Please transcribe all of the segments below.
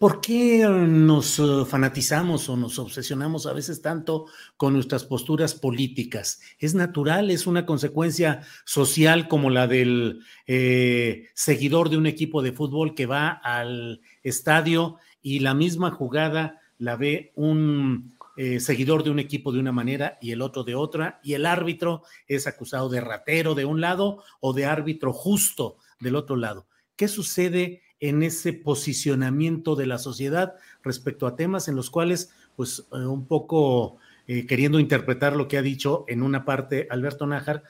¿por qué nos eh, fanatizamos o nos obsesionamos a veces tanto con nuestras posturas políticas? ¿Es natural? ¿Es una consecuencia social como la del eh, seguidor de un equipo de fútbol que va al estadio y la misma jugada la ve un eh, seguidor de un equipo de una manera y el otro de otra, y el árbitro es acusado de ratero de un lado o de árbitro justo del otro lado. ¿Qué sucede en ese posicionamiento de la sociedad respecto a temas en los cuales, pues, eh, un poco eh, queriendo interpretar lo que ha dicho en una parte Alberto Nájar,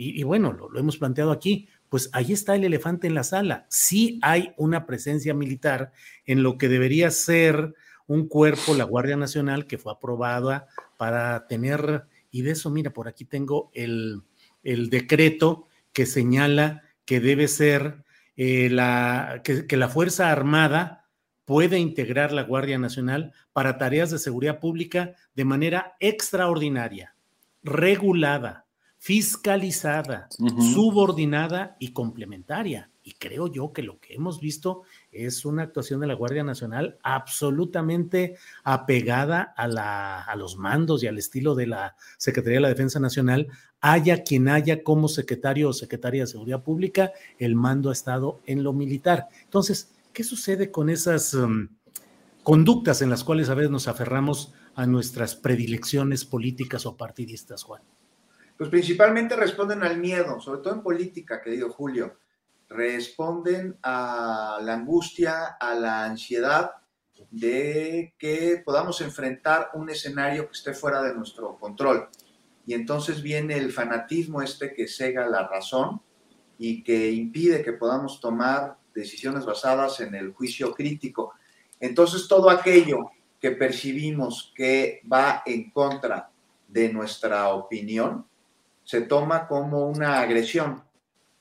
y, bueno, lo, lo hemos planteado aquí, pues ahí está el elefante en la sala. Sí hay una presencia militar en lo que debería ser un cuerpo, la Guardia Nacional, que fue aprobada para tener, y de eso, mira, por aquí tengo el, el decreto que señala que debe ser eh, la, que, que la Fuerza Armada puede integrar la Guardia Nacional para tareas de seguridad pública de manera extraordinaria, regulada, fiscalizada, uh -huh. subordinada y complementaria. Y creo yo que lo que hemos visto es una actuación de la Guardia Nacional absolutamente apegada a, la, a, los mandos y al estilo de la Secretaría de la Defensa Nacional. Haya quien haya como secretario o secretaria de Seguridad Pública, el mando ha estado en lo militar. Entonces, ¿qué sucede con esas um, conductas en las cuales a veces nos aferramos a nuestras predilecciones políticas o partidistas, Juan? Pues principalmente responden al miedo, sobre todo en política, querido Julio responden a la angustia, a la ansiedad de que podamos enfrentar un escenario que esté fuera de nuestro control. Y entonces viene el fanatismo este que cega la razón y que impide que podamos tomar decisiones basadas en el juicio crítico. Entonces todo aquello que percibimos que va en contra de nuestra opinión se toma como una agresión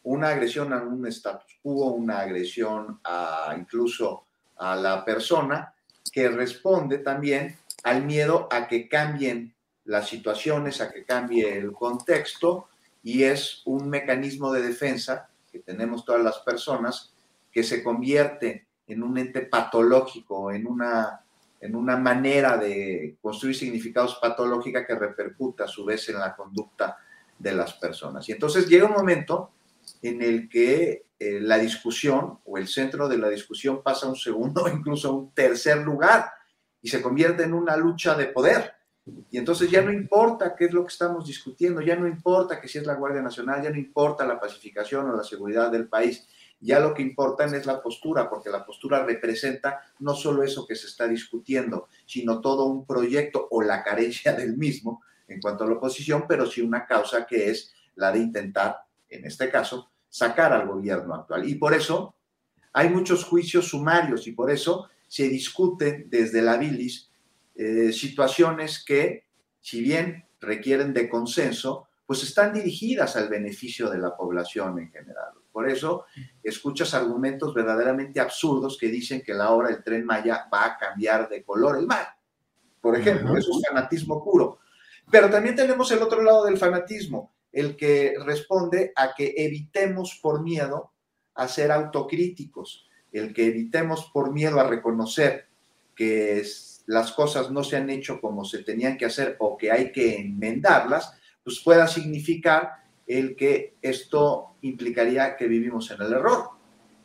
una agresión a un status quo, una agresión a, incluso a la persona, que responde también al miedo a que cambien las situaciones, a que cambie el contexto, y es un mecanismo de defensa que tenemos todas las personas que se convierte en un ente patológico, en una, en una manera de construir significados patológica que repercuta a su vez en la conducta de las personas. Y entonces llega un momento en el que eh, la discusión o el centro de la discusión pasa a un segundo incluso a un tercer lugar y se convierte en una lucha de poder. Y entonces ya no importa qué es lo que estamos discutiendo, ya no importa que si es la Guardia Nacional, ya no importa la pacificación o la seguridad del país, ya lo que importa es la postura, porque la postura representa no solo eso que se está discutiendo, sino todo un proyecto o la carencia del mismo en cuanto a la oposición, pero sí una causa que es la de intentar en este caso, sacar al gobierno actual. Y por eso hay muchos juicios sumarios y por eso se discuten desde la bilis eh, situaciones que, si bien requieren de consenso, pues están dirigidas al beneficio de la población en general. Por eso escuchas argumentos verdaderamente absurdos que dicen que la hora del tren Maya va a cambiar de color el mar. Por ejemplo, eso es fanatismo puro. Pero también tenemos el otro lado del fanatismo, el que responde a que evitemos por miedo a ser autocríticos, el que evitemos por miedo a reconocer que las cosas no se han hecho como se tenían que hacer o que hay que enmendarlas, pues pueda significar el que esto implicaría que vivimos en el error,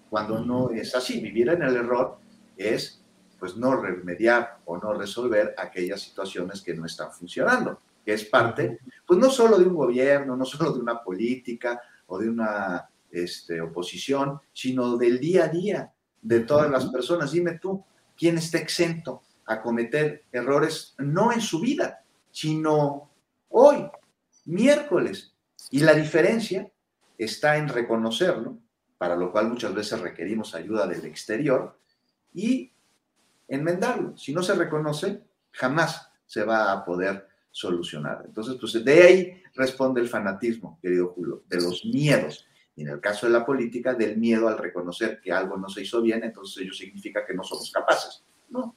cuando no es así. Vivir en el error es pues no remediar o no resolver aquellas situaciones que no están funcionando, que es parte, pues no solo de un gobierno, no solo de una política o de una este, oposición, sino del día a día de todas las personas. Dime tú, ¿quién está exento a cometer errores no en su vida, sino hoy, miércoles? Y la diferencia está en reconocerlo, para lo cual muchas veces requerimos ayuda del exterior, y enmendarlo. Si no se reconoce, jamás se va a poder solucionar. Entonces, pues de ahí responde el fanatismo, querido Julio, de los miedos. Y en el caso de la política, del miedo al reconocer que algo no se hizo bien, entonces ello significa que no somos capaces. No,